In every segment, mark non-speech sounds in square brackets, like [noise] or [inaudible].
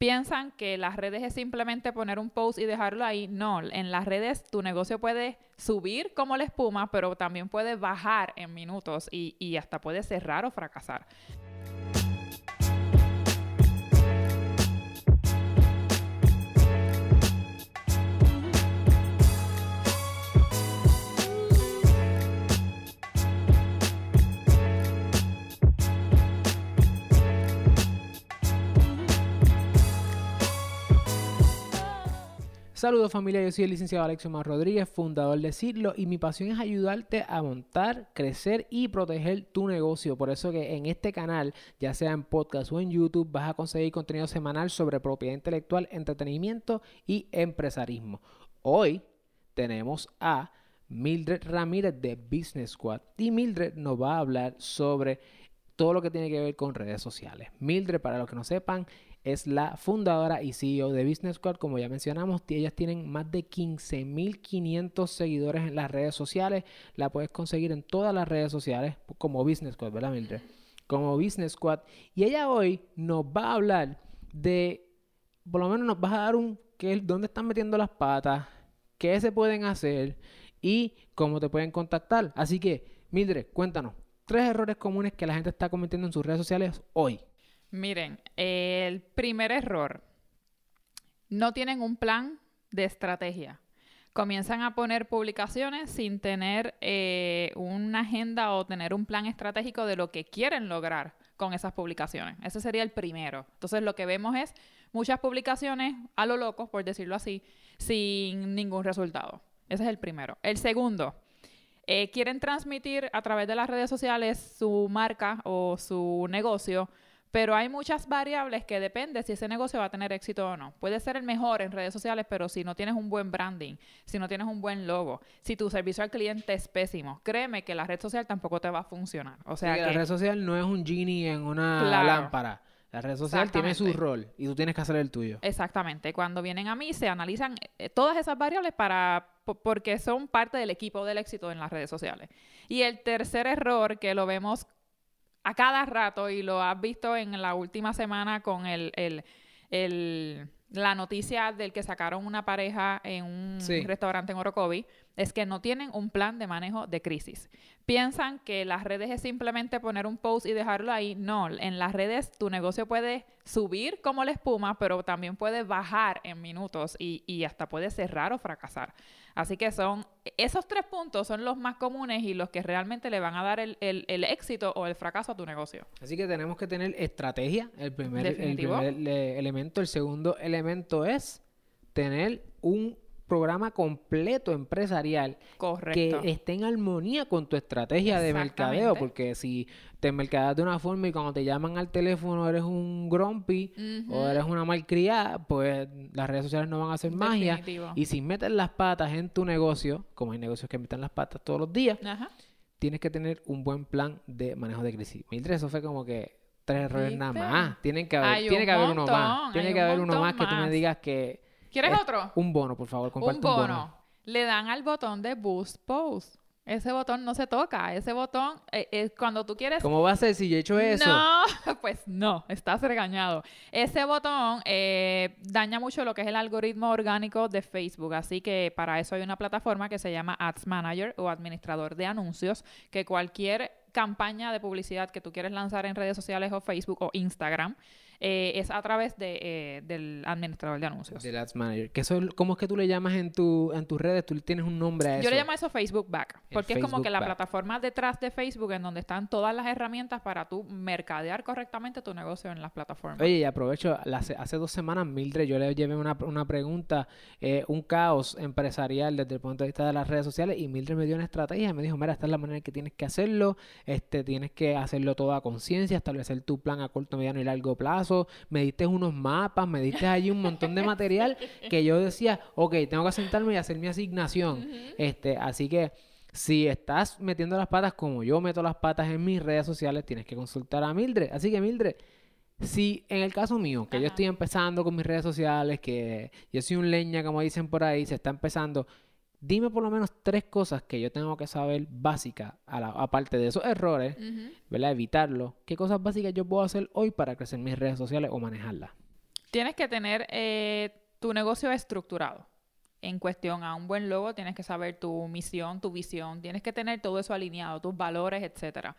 piensan que las redes es simplemente poner un post y dejarlo ahí. No, en las redes tu negocio puede subir como la espuma, pero también puede bajar en minutos y, y hasta puede cerrar o fracasar. Saludos familia, yo soy el licenciado Alexio Mar Rodríguez, fundador de Cirlo y mi pasión es ayudarte a montar, crecer y proteger tu negocio. Por eso que en este canal, ya sea en podcast o en YouTube, vas a conseguir contenido semanal sobre propiedad intelectual, entretenimiento y empresarismo. Hoy tenemos a Mildred Ramírez de Business Squad y Mildred nos va a hablar sobre todo lo que tiene que ver con redes sociales. Mildred, para los que no sepan, es la fundadora y CEO de Business Squad. Como ya mencionamos, ellas tienen más de 15.500 seguidores en las redes sociales. La puedes conseguir en todas las redes sociales como Business Squad, ¿verdad, Mildred? Como Business Squad. Y ella hoy nos va a hablar de, por lo menos nos va a dar un, que dónde están metiendo las patas, qué se pueden hacer y cómo te pueden contactar. Así que, Mildred, cuéntanos, tres errores comunes que la gente está cometiendo en sus redes sociales hoy. Miren, el primer error, no tienen un plan de estrategia. Comienzan a poner publicaciones sin tener eh, una agenda o tener un plan estratégico de lo que quieren lograr con esas publicaciones. Ese sería el primero. Entonces lo que vemos es muchas publicaciones a lo loco, por decirlo así, sin ningún resultado. Ese es el primero. El segundo, eh, quieren transmitir a través de las redes sociales su marca o su negocio pero hay muchas variables que depende si ese negocio va a tener éxito o no. Puede ser el mejor en redes sociales, pero si no tienes un buen branding, si no tienes un buen logo, si tu servicio al cliente es pésimo, créeme que la red social tampoco te va a funcionar. O sea, que, la red social no es un genie en una lámpara. La red social tiene su rol y tú tienes que hacer el tuyo. Exactamente. Cuando vienen a mí se analizan eh, todas esas variables para porque son parte del equipo del éxito en las redes sociales. Y el tercer error que lo vemos a cada rato y lo has visto en la última semana con el, el, el la noticia del que sacaron una pareja en un restaurante en Orocovi es que no tienen un plan de manejo de crisis. Piensan que las redes es simplemente poner un post y dejarlo ahí. No, en las redes tu negocio puede subir como la espuma, pero también puede bajar en minutos y, y hasta puede cerrar o fracasar. Así que son, esos tres puntos son los más comunes y los que realmente le van a dar el, el, éxito o el fracaso a tu negocio. Así que tenemos que tener estrategia, el primer, el primer elemento. El segundo elemento es tener un programa completo empresarial que esté en armonía con tu estrategia de mercadeo, porque si te mercadeas de una forma y cuando te llaman al teléfono eres un grumpy o eres una malcriada, pues las redes sociales no van a hacer magia. Y si metes las patas en tu negocio, como hay negocios que meten las patas todos los días, tienes que tener un buen plan de manejo de crisis. Mildred, eso fue como que tres errores nada más. Tienen que haber, tiene que haber uno más. Tiene que haber uno más que tú me digas que ¿Quieres otro? Un bono, por favor, comparte un bono. Le dan al botón de Boost Post. Ese botón no se toca. Ese botón, es eh, cuando tú quieres. ¿Cómo va a ser si yo he hecho eso? No, [laughs] pues no, estás regañado. Ese botón eh, daña mucho lo que es el algoritmo orgánico de Facebook. Así que para eso hay una plataforma que se llama Ads Manager o administrador de anuncios, que cualquier campaña de publicidad que tú quieres lanzar en redes sociales o Facebook o Instagram, eh, es a través de, eh, del administrador de anuncios. Del Ads Manager. Que eso, ¿Cómo es que tú le llamas en, tu, en tus redes? ¿Tú tienes un nombre a eso? Yo le llamo eso Facebook Back. Porque es como que la plataforma detrás de Facebook en donde están todas las herramientas para tú mercadear correctamente tu negocio en las plataformas. Oye, y aprovecho, hace, dos semanas, Mildred, yo le llevé una, una pregunta, eh, un caos empresarial desde el punto de vista de las redes sociales y Mildred me dio una estrategia. Me dijo, mira, esta es la manera en que tienes que hacerlo. Este, tienes que hacerlo todo a conciencia, establecer tu plan a corto, mediano y largo plazo me diste unos mapas, me diste allí un montón de material que yo decía, ok, tengo que sentarme y hacer mi asignación. este, así que si estás metiendo las patas como yo meto las patas en mis redes sociales, tienes que consultar a Mildred. Así que Mildred, si en el caso mío, que yo estoy empezando con mis redes sociales, que yo soy un leña, como dicen por ahí, se está empezando, Dime por lo menos tres cosas que yo tengo que saber básicas, aparte de esos errores, ¿verdad? Evitarlo. ¿Qué cosas básicas yo puedo hacer hoy para crecer mis redes sociales o manejarlas? Tienes que tener eh, tu negocio estructurado. En cuestión a un buen logo, tienes que saber tu misión, tu visión, tienes que tener todo eso alineado, tus valores, etcétera.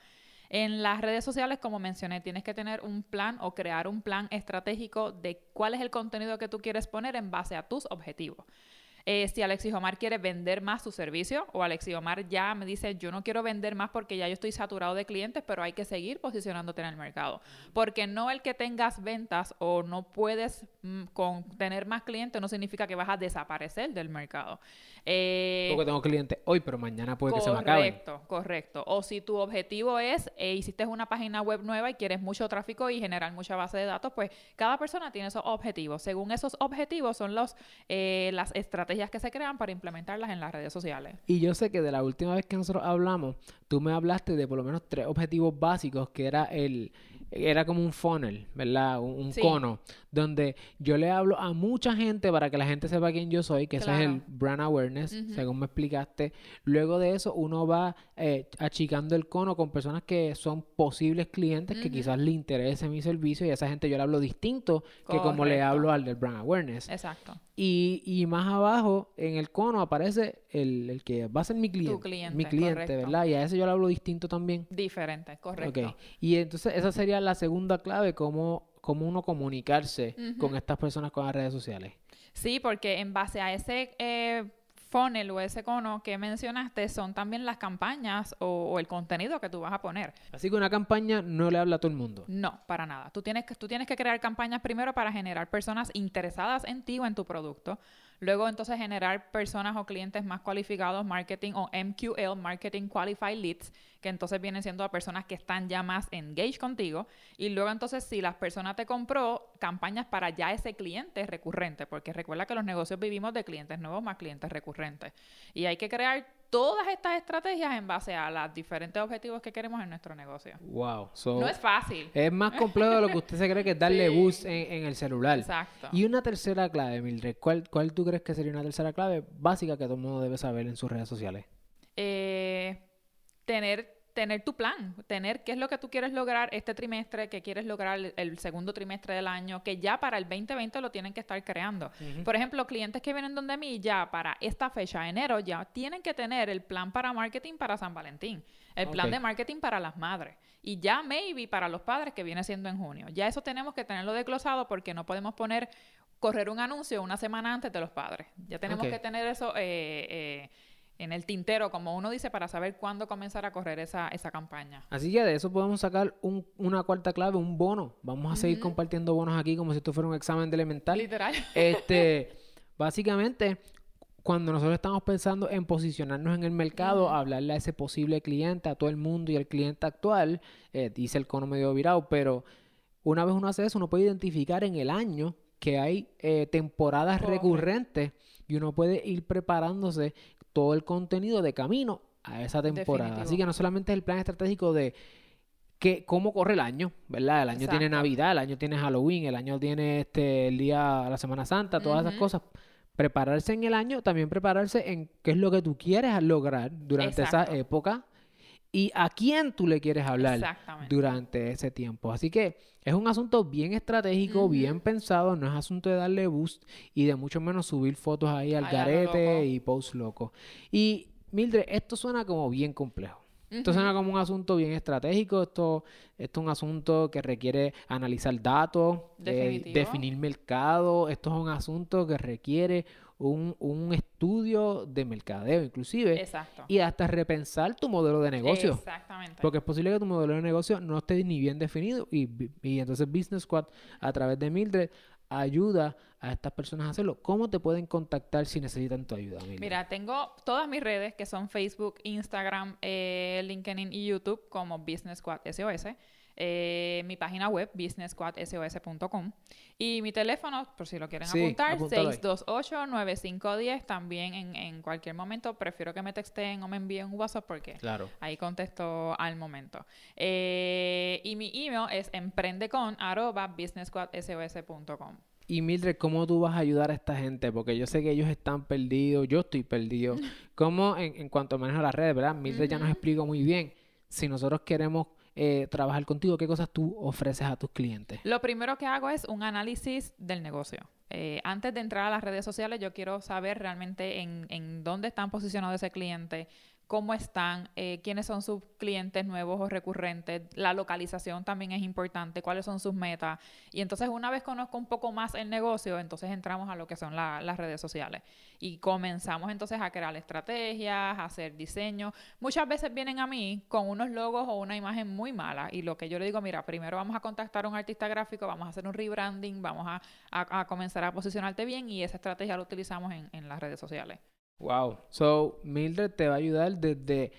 En las redes sociales, como mencioné, tienes que tener un plan o crear un plan estratégico de cuál es el contenido que tú quieres poner en base a tus objetivos. Eh, si Alexis Omar quiere vender más su servicio o Alexis Omar ya me dice yo no quiero vender más porque ya yo estoy saturado de clientes, pero hay que seguir posicionándote en el mercado. Porque no el que tengas ventas o no puedes mm, con tener más clientes no significa que vas a desaparecer del mercado. Eh, porque tengo clientes hoy, pero mañana puede que se me acabe. Correcto, correcto. O si tu objetivo es, eh, hiciste una página web nueva y quieres mucho tráfico y generar mucha base de datos, pues cada persona tiene esos objetivos. Según esos objetivos son los, las estrategias que se crean para implementarlas en las redes sociales. Y yo sé que de la última vez que nosotros hablamos, tú me hablaste de por lo menos tres objetivos básicos, que era el, era como un funnel, ¿verdad? Un, cono, donde yo le hablo a mucha gente para que la gente sepa quién yo soy, que ese es el brand awareness, según me explicaste. Luego de eso, uno va eh, achicando el cono con personas que son posibles clientes, que quizás le interese mi servicio, y a esa gente yo le hablo distinto que como le hablo al del brand awareness. Exacto. Y, y más abajo, en el cono, aparece el, el que va a ser mi cliente. Tu cliente mi cliente, ¿verdad? Y a ese yo le hablo distinto también. Diferente, correcto. Ok. Y entonces esa sería la segunda clave, cómo, cómo uno comunicarse con estas personas con las redes sociales. Sí, porque en base a ese eh, funnel o ese cono que mencionaste son también las campañas o, el contenido que tú vas a poner. Así que una campaña no le habla a todo el mundo. No, para nada. Tú tienes que, tú tienes que crear campañas primero para generar personas interesadas en ti o en tu producto. Luego entonces generar personas o clientes más cualificados, marketing o MQL, Marketing Qualified Leads, que entonces vienen siendo a personas que están ya más engaged contigo. Y luego entonces si las personas te compró, campañas para ya ese cliente recurrente, porque recuerda que los negocios vivimos de clientes nuevos más clientes recurrentes. Y hay que crear todas estas estrategias en base a los diferentes objetivos que queremos en nuestro negocio. Wow. no es fácil. Es más complejo de lo que usted se cree que es darle [laughs] boost en, el celular. Exacto. Y una tercera clave, Mildred. ¿Cuál, ¿Cuál tú crees que sería una tercera clave básica que todo el mundo debe saber en sus redes sociales? Eh, tener tener tu plan, tener qué es lo que tú quieres lograr este trimestre, qué quieres lograr el, segundo trimestre del año, que ya para el 2020 lo tienen que estar creando. Por ejemplo, clientes que vienen donde mí ya para esta fecha, enero, ya tienen que tener el plan para marketing para San Valentín, el plan de marketing para las madres y ya maybe para los padres que viene siendo en junio. Ya eso tenemos que tenerlo desglosado porque no podemos poner correr un anuncio una semana antes de los padres. Ya tenemos que tener eso eh, eh, en el tintero, como uno dice, para saber cuándo comenzar a correr esa, esa campaña. Así que de eso podemos sacar una cuarta clave, un bono. Vamos a seguir compartiendo bonos aquí como si esto fuera un examen de elemental. Literal. Este, [laughs] básicamente, cuando nosotros estamos pensando en posicionarnos en el mercado, hablarle a ese posible cliente, a todo el mundo y al cliente actual, eh, dice el cono medio virado, pero una vez uno hace eso, uno puede identificar en el año que hay eh, temporadas recurrentes y uno puede ir preparándose todo el contenido de camino a esa temporada. Así que no solamente es el plan estratégico de que cómo corre el año, ¿verdad? El año tiene Navidad, el año tiene Halloween, el año tiene este el día la Semana Santa, todas esas cosas. Prepararse en el año, también prepararse en qué es lo que tú quieres lograr durante esa época y a quién tú le quieres hablar durante ese tiempo. Así que es un asunto bien estratégico, bien pensado, no es asunto de darle boost y de mucho menos subir fotos ahí al garete y post loco. Y Mildred, esto suena como bien complejo. Esto suena como un asunto bien estratégico, esto, esto es un asunto que requiere analizar datos, eh, definir mercado, esto es un asunto que requiere un, un estudio de mercadeo inclusive. Exacto. Y hasta repensar tu modelo de negocio. Exactamente. Porque es posible que tu modelo de negocio no esté ni bien definido y, y entonces Business Squad a través de Mildred ayuda a estas personas a hacerlo. ¿Cómo te pueden contactar si necesitan tu ayuda? Mira, tengo todas mis redes que son Facebook, Instagram, eh, LinkedIn y YouTube como Business Squad SOS. Eh, mi página web, businessquadsos.com. Y mi teléfono, por si lo quieren apuntar, 628-9510. También en, en, cualquier momento, prefiero que me texten o me envíen un WhatsApp porque ahí contesto al momento. Eh, y mi email es emprendecon.businessquadsos.com. Y Mildred, ¿cómo tú vas a ayudar a esta gente? Porque yo sé que ellos están perdidos, yo estoy perdido. [laughs] ¿Cómo, en, en cuanto a manejar las redes, verdad? Mildred ya nos explicó muy bien. Si nosotros queremos eh, trabajar contigo? ¿Qué cosas tú ofreces a tus clientes? Lo primero que hago es un análisis del negocio. Eh, antes de entrar a las redes sociales, yo quiero saber realmente en, en dónde están posicionados ese cliente, cómo están, eh, quiénes son sus clientes nuevos o recurrentes, la localización también es importante, cuáles son sus metas. Y entonces una vez conozco un poco más el negocio, entonces entramos a lo que son las redes sociales y comenzamos entonces a crear estrategias, a hacer diseño. Muchas veces vienen a mí con unos logos o una imagen muy mala y lo que yo le digo, mira, primero vamos a contactar a un artista gráfico, vamos a hacer un rebranding, vamos a, comenzar a posicionarte bien y esa estrategia la utilizamos en las redes sociales. Wow. So, Mildred te va a ayudar desde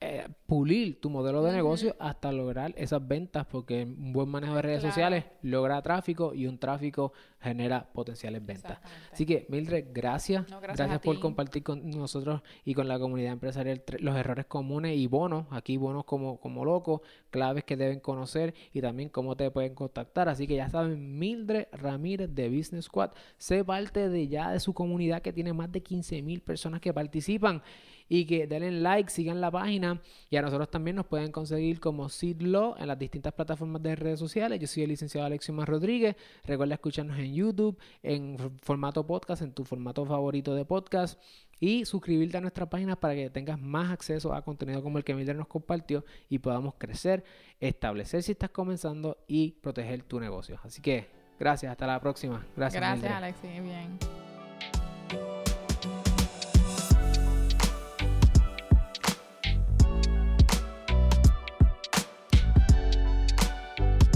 eh, pulir tu modelo de negocio hasta lograr esas ventas, porque un buen manejo de redes sociales logra tráfico y un tráfico genera potenciales ventas. Así que, Mildred, gracias. gracias, por compartir con nosotros y con la comunidad empresarial los errores comunes y bonos, aquí bonos como, como locos, claves que deben conocer y también cómo te pueden contactar. Así que ya saben, Mildred Ramírez de Business Squad, sé parte de ya de su comunidad que tiene más de 15 mil personas que participan y que denle like, sigan la página y a nosotros también nos pueden conseguir como Sidlo en las distintas plataformas de redes sociales. Yo soy el licenciado Alexio Rodríguez. Recuerda escucharnos en YouTube, en formato podcast, en tu formato favorito de podcast y suscribirte a nuestra página para que tengas más acceso a contenido como el que Mildred nos compartió y podamos crecer, establecer si estás comenzando y proteger tu negocio. Así que gracias, hasta la próxima. Gracias. Gracias, Alexi. Bien.